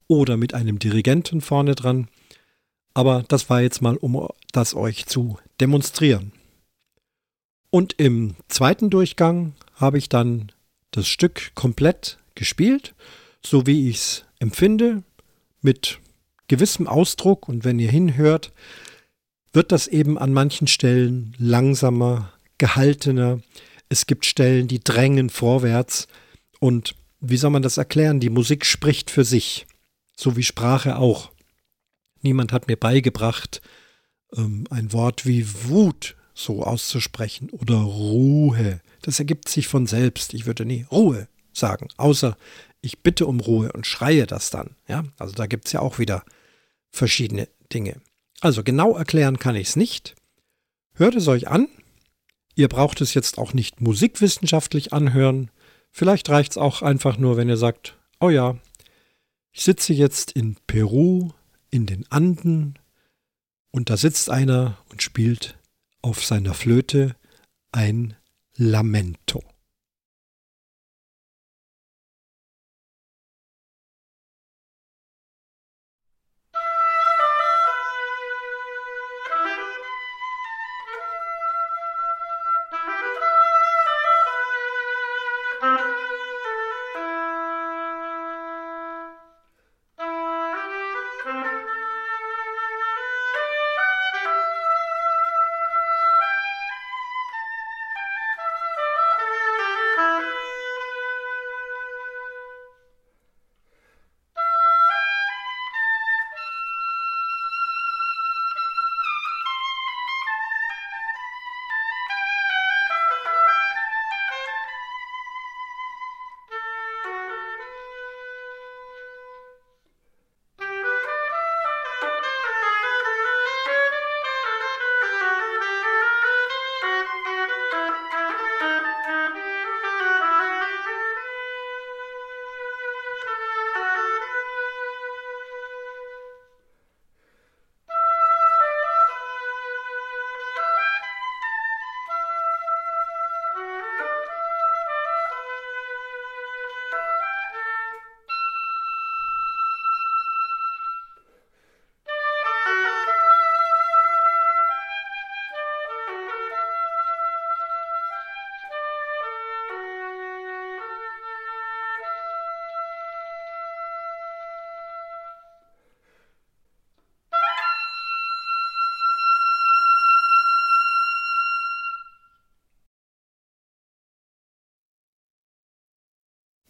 oder mit einem Dirigenten vorne dran. Aber das war jetzt mal, um das euch zu demonstrieren. Und im zweiten Durchgang habe ich dann das Stück komplett gespielt, so wie ich es empfinde, mit gewissem Ausdruck. Und wenn ihr hinhört, wird das eben an manchen Stellen langsamer, gehaltener. Es gibt Stellen, die drängen vorwärts. Und wie soll man das erklären? Die Musik spricht für sich, so wie Sprache auch. Niemand hat mir beigebracht, ähm, ein Wort wie Wut so auszusprechen oder Ruhe. Das ergibt sich von selbst. Ich würde nie Ruhe sagen, außer ich bitte um Ruhe und schreie das dann. Ja, also da gibt es ja auch wieder verschiedene Dinge. Also genau erklären kann ich es nicht. Hört es euch an. Ihr braucht es jetzt auch nicht musikwissenschaftlich anhören. Vielleicht reicht es auch einfach nur, wenn ihr sagt, oh ja, ich sitze jetzt in Peru, in den Anden, und da sitzt einer und spielt auf seiner Flöte ein Lamento.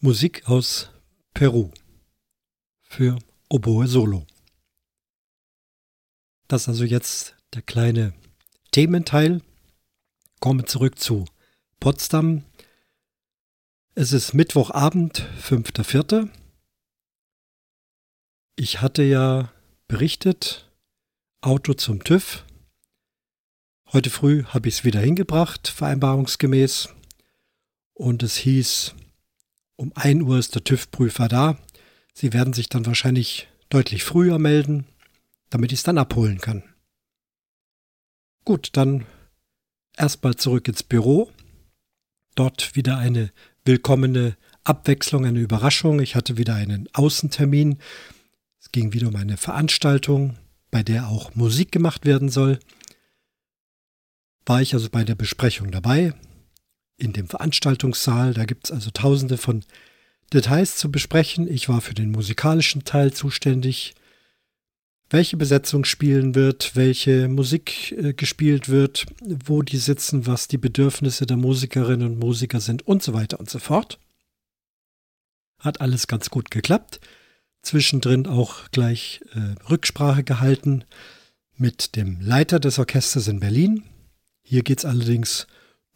Musik aus Peru für Oboe Solo. Das also jetzt der kleine Thementeil. Komme zurück zu Potsdam. Es ist Mittwochabend, 5.4. Ich hatte ja berichtet, Auto zum TÜV. Heute früh habe ich es wieder hingebracht, vereinbarungsgemäß. Und es hieß, um 1 Uhr ist der TÜV-Prüfer da. Sie werden sich dann wahrscheinlich deutlich früher melden, damit ich es dann abholen kann. Gut, dann erstmal zurück ins Büro. Dort wieder eine willkommene Abwechslung, eine Überraschung. Ich hatte wieder einen Außentermin. Es ging wieder um eine Veranstaltung, bei der auch Musik gemacht werden soll. War ich also bei der Besprechung dabei, in dem Veranstaltungssaal. Da gibt es also tausende von Details zu besprechen. Ich war für den musikalischen Teil zuständig. Welche Besetzung spielen wird, welche Musik äh, gespielt wird, wo die sitzen, was die Bedürfnisse der Musikerinnen und Musiker sind und so weiter und so fort. Hat alles ganz gut geklappt. Zwischendrin auch gleich äh, Rücksprache gehalten mit dem Leiter des Orchesters in Berlin. Hier geht es allerdings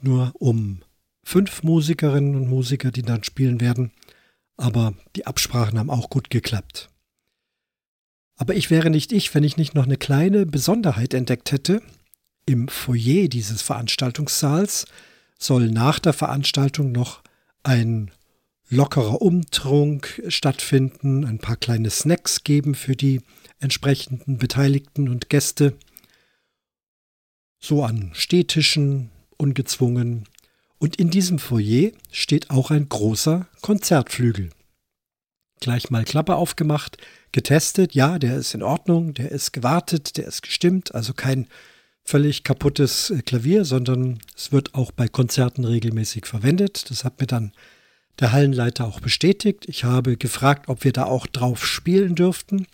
nur um fünf Musikerinnen und Musiker, die dann spielen werden aber die Absprachen haben auch gut geklappt. Aber ich wäre nicht ich, wenn ich nicht noch eine kleine Besonderheit entdeckt hätte. Im Foyer dieses Veranstaltungssaals soll nach der Veranstaltung noch ein lockerer Umtrunk stattfinden, ein paar kleine Snacks geben für die entsprechenden Beteiligten und Gäste. So an Stehtischen, ungezwungen, und in diesem Foyer steht auch ein großer Konzertflügel. Gleich mal Klappe aufgemacht, getestet, ja, der ist in Ordnung, der ist gewartet, der ist gestimmt, also kein völlig kaputtes äh, Klavier, sondern es wird auch bei Konzerten regelmäßig verwendet. Das hat mir dann der Hallenleiter auch bestätigt. Ich habe gefragt, ob wir da auch drauf spielen dürften.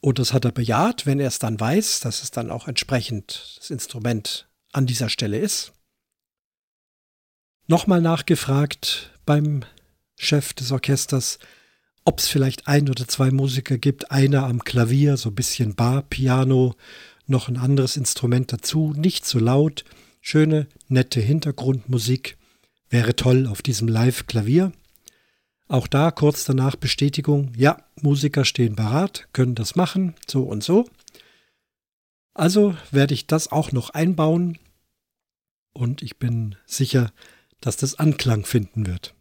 Und das hat er bejaht, wenn er es dann weiß, dass es dann auch entsprechend das Instrument an dieser Stelle ist nochmal nachgefragt beim Chef des Orchesters, ob es vielleicht ein oder zwei Musiker gibt. Einer am Klavier, so ein bisschen Bar, Piano, noch ein anderes Instrument dazu, nicht so laut, schöne, nette Hintergrundmusik. Wäre toll auf diesem Live-Klavier. Auch da kurz danach Bestätigung, ja, Musiker stehen parat, können das machen, so und so. Also werde ich das auch noch einbauen und ich bin sicher, dass das Anklang finden wird.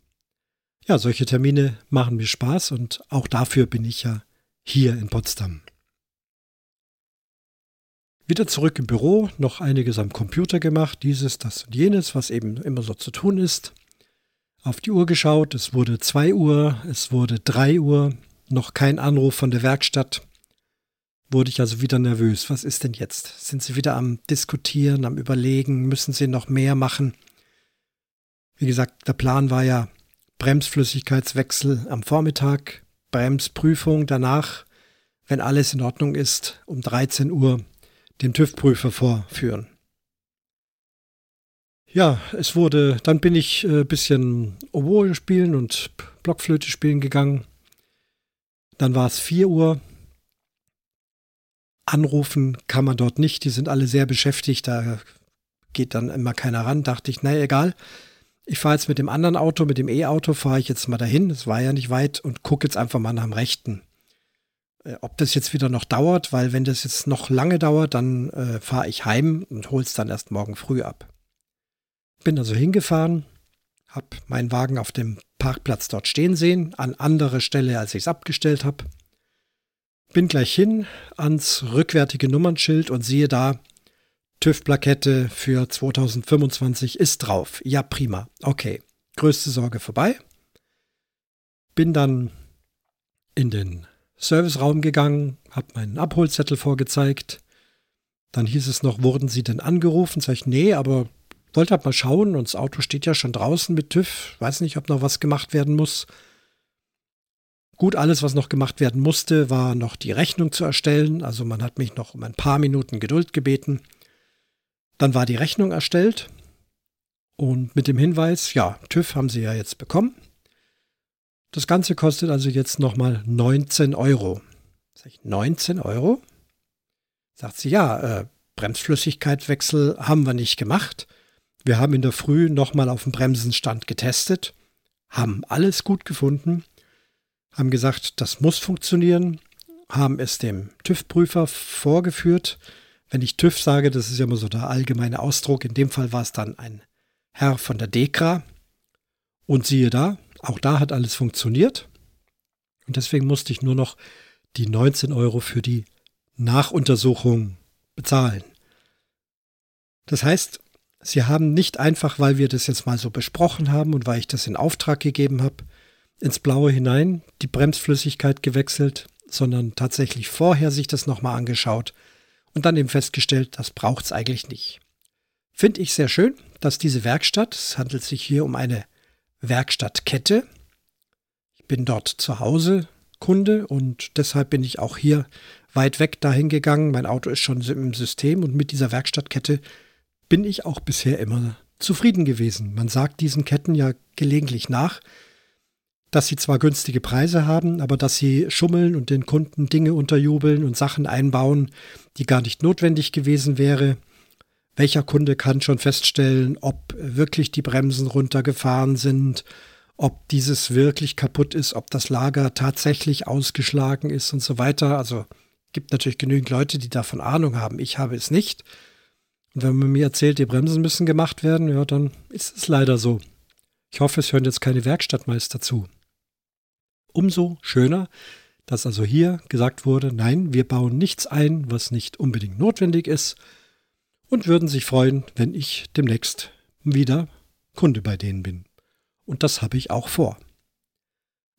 Ja, solche Termine machen mir Spaß und auch dafür bin ich ja hier in Potsdam. Wieder zurück im Büro, noch einiges am Computer gemacht, dieses, das und jenes, was eben immer so zu tun ist. Auf die Uhr geschaut, es wurde 2 Uhr, es wurde 3 Uhr, noch kein Anruf von der Werkstatt. Wurde ich also wieder nervös. Was ist denn jetzt? Sind Sie wieder am Diskutieren, am Überlegen? Müssen Sie noch mehr machen? Wie gesagt, der Plan war ja Bremsflüssigkeitswechsel am Vormittag, Bremsprüfung danach, wenn alles in Ordnung ist, um 13 Uhr den TÜV-Prüfer vorführen. Ja, es wurde, dann bin ich ein äh, bisschen Oboe spielen und Blockflöte spielen gegangen. Dann war es 4 Uhr. Anrufen kann man dort nicht, die sind alle sehr beschäftigt, da geht dann immer keiner ran. Dachte ich, naja, egal, ich fahre jetzt mit dem anderen Auto, mit dem E-Auto, fahre ich jetzt mal dahin, das war ja nicht weit, und gucke jetzt einfach mal nach dem Rechten. Äh, ob das jetzt wieder noch dauert, weil wenn das jetzt noch lange dauert, dann äh, fahre ich heim und hole es dann erst morgen früh ab. Bin also hingefahren, habe meinen Wagen auf dem Parkplatz dort stehen sehen, an andere Stelle, als ich es abgestellt habe. Bin gleich hin ans rückwärtige Nummernschild und siehe da TÜV-Plakette für 2025 ist drauf. Ja, prima. Okay. Größte Sorge vorbei. Bin dann in den Serviceraum gegangen, habe meinen Abholzettel vorgezeigt. Dann hieß es noch, wurden Sie denn angerufen? Sag ich, nee, aber wollte halt mal schauen und das Auto steht ja schon draußen mit TÜV. Weiß nicht, ob noch was gemacht werden muss. Gut, alles, was noch gemacht werden musste, war noch die Rechnung zu erstellen. Also man hat mich noch um ein paar Minuten Geduld gebeten. Dann war die Rechnung erstellt und mit dem Hinweis, ja, TÜV haben Sie ja jetzt bekommen. Das Ganze kostet also jetzt nochmal 19 Euro. Sag ich, 19 Euro? Sagt sie, ja, äh, Bremsflüssigkeitswechsel haben wir nicht gemacht. Wir haben in der Früh nochmal auf dem Bremsenstand getestet, haben alles gut gefunden, haben gesagt, das muss funktionieren, haben es dem TÜV-Prüfer vorgeführt. Wenn ich TÜV sage, das ist ja immer so der allgemeine Ausdruck. In dem Fall war es dann ein Herr von der DEKRA. Und siehe da, auch da hat alles funktioniert. Und deswegen musste ich nur noch die 19 Euro für die Nachuntersuchung bezahlen. Das heißt, Sie haben nicht einfach, weil wir das jetzt mal so besprochen haben und weil ich das in Auftrag gegeben habe, ins Blaue hinein die Bremsflüssigkeit gewechselt, sondern tatsächlich vorher sich das nochmal angeschaut und dann eben festgestellt, das braucht es eigentlich nicht. Finde ich sehr schön, dass diese Werkstatt, es handelt sich hier um eine Werkstattkette. Ich bin dort zu Hause Kunde und deshalb bin ich auch hier weit weg dahin gegangen. Mein Auto ist schon im System und mit dieser Werkstattkette bin ich auch bisher immer zufrieden gewesen. Man sagt diesen Ketten ja gelegentlich nach, dass sie zwar günstige Preise haben, aber dass sie schummeln und den Kunden Dinge unterjubeln und Sachen einbauen, die gar nicht notwendig gewesen wäre. Welcher Kunde kann schon feststellen, ob wirklich die Bremsen runtergefahren sind, ob dieses wirklich kaputt ist, ob das Lager tatsächlich ausgeschlagen ist und so weiter. Also gibt natürlich genügend Leute, die davon Ahnung haben. Ich habe es nicht. Und wenn man mir erzählt, die Bremsen müssen gemacht werden, ja, dann ist es leider so. Ich hoffe, es hören jetzt keine Werkstattmeister zu. Umso schöner, dass also hier gesagt wurde, nein, wir bauen nichts ein, was nicht unbedingt notwendig ist und würden sich freuen, wenn ich demnächst wieder Kunde bei denen bin. Und das habe ich auch vor.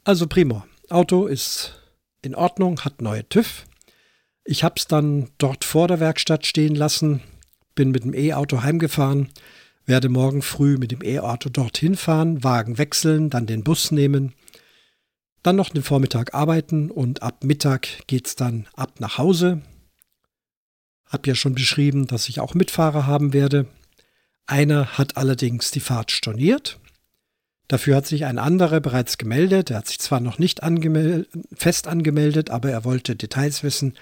Also prima. Auto ist in Ordnung, hat neue TÜV. Ich habe es dann dort vor der Werkstatt stehen lassen, bin mit dem E-Auto heimgefahren, werde morgen früh mit dem E-Auto dorthin fahren, Wagen wechseln, dann den Bus nehmen, dann noch den Vormittag arbeiten und ab Mittag geht es dann ab nach Hause. Hab ja schon beschrieben, dass ich auch Mitfahrer haben werde. Einer hat allerdings die Fahrt storniert. Dafür hat sich ein anderer bereits gemeldet. Er hat sich zwar noch nicht angemel fest angemeldet, aber er wollte Details wissen.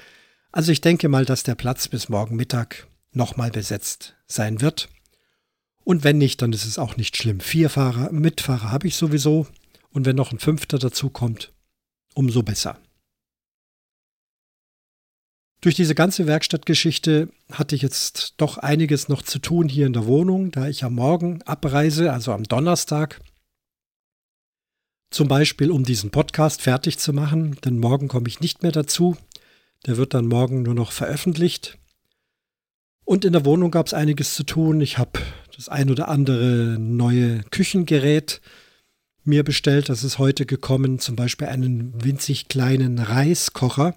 Also ich denke mal, dass der Platz bis morgen Mittag nochmal besetzt sein wird. Und wenn nicht, dann ist es auch nicht schlimm. Vier Fahrer, Mitfahrer habe ich sowieso. Und wenn noch ein fünfter dazu kommt, umso besser. Durch diese ganze Werkstattgeschichte hatte ich jetzt doch einiges noch zu tun hier in der Wohnung, da ich am Morgen abreise, also am Donnerstag. Zum Beispiel, um diesen Podcast fertig zu machen, denn morgen komme ich nicht mehr dazu. Der wird dann morgen nur noch veröffentlicht. Und in der Wohnung gab es einiges zu tun. Ich habe das ein oder andere neue Küchengerät mir bestellt. Das ist heute gekommen, zum Beispiel einen winzig kleinen Reiskocher.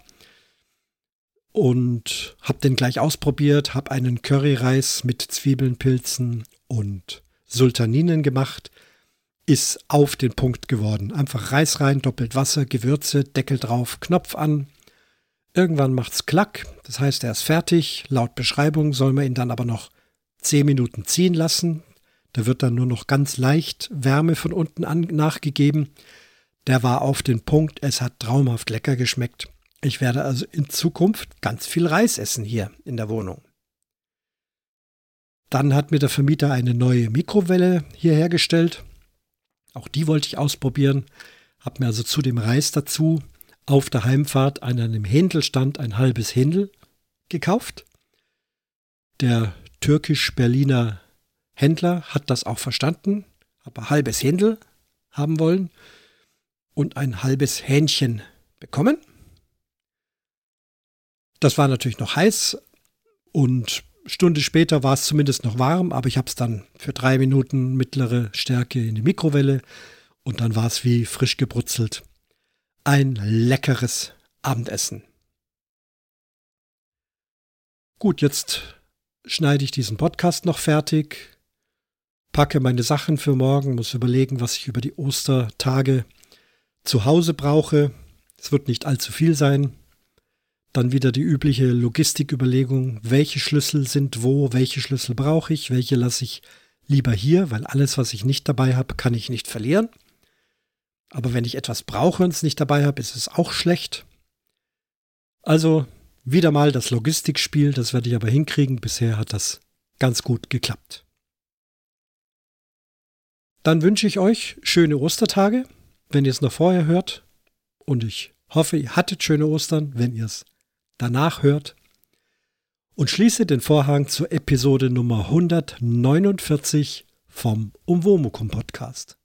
Und habe den gleich ausprobiert, habe einen Curryreis mit Zwiebeln, Pilzen und Sultaninen gemacht. Ist auf den Punkt geworden. Einfach Reis rein, doppelt Wasser, Gewürze, Deckel drauf, Knopf an, Irgendwann macht's klack, das heißt, er ist fertig. Laut Beschreibung soll man ihn dann aber noch 10 Minuten ziehen lassen. Da wird dann nur noch ganz leicht Wärme von unten an, nachgegeben. Der war auf den Punkt, es hat traumhaft lecker geschmeckt. Ich werde also in Zukunft ganz viel Reis essen hier in der Wohnung. Dann hat mir der Vermieter eine neue Mikrowelle hier hergestellt. Auch die wollte ich ausprobieren. Hab mir also zu dem Reis dazu auf der Heimfahrt an einem Händelstand ein halbes Händel gekauft. Der türkisch-Berliner Händler hat das auch verstanden, ein halbes Händel haben wollen und ein halbes Hähnchen bekommen. Das war natürlich noch heiß und Stunde später war es zumindest noch warm, aber ich habe es dann für drei Minuten mittlere Stärke in die Mikrowelle und dann war es wie frisch gebrutzelt ein leckeres Abendessen. Gut, jetzt schneide ich diesen Podcast noch fertig, packe meine Sachen für morgen, muss überlegen, was ich über die Ostertage zu Hause brauche. Es wird nicht allzu viel sein. Dann wieder die übliche Logistiküberlegung, welche Schlüssel sind wo, welche Schlüssel brauche ich, welche lasse ich lieber hier, weil alles, was ich nicht dabei habe, kann ich nicht verlieren. Aber wenn ich etwas brauche und es nicht dabei habe, ist es auch schlecht. Also wieder mal das Logistikspiel, das werde ich aber hinkriegen. Bisher hat das ganz gut geklappt. Dann wünsche ich euch schöne Ostertage, wenn ihr es noch vorher hört. Und ich hoffe, ihr hattet schöne Ostern, wenn ihr es danach hört. Und schließe den Vorhang zur Episode Nummer 149 vom Umwomukum Podcast.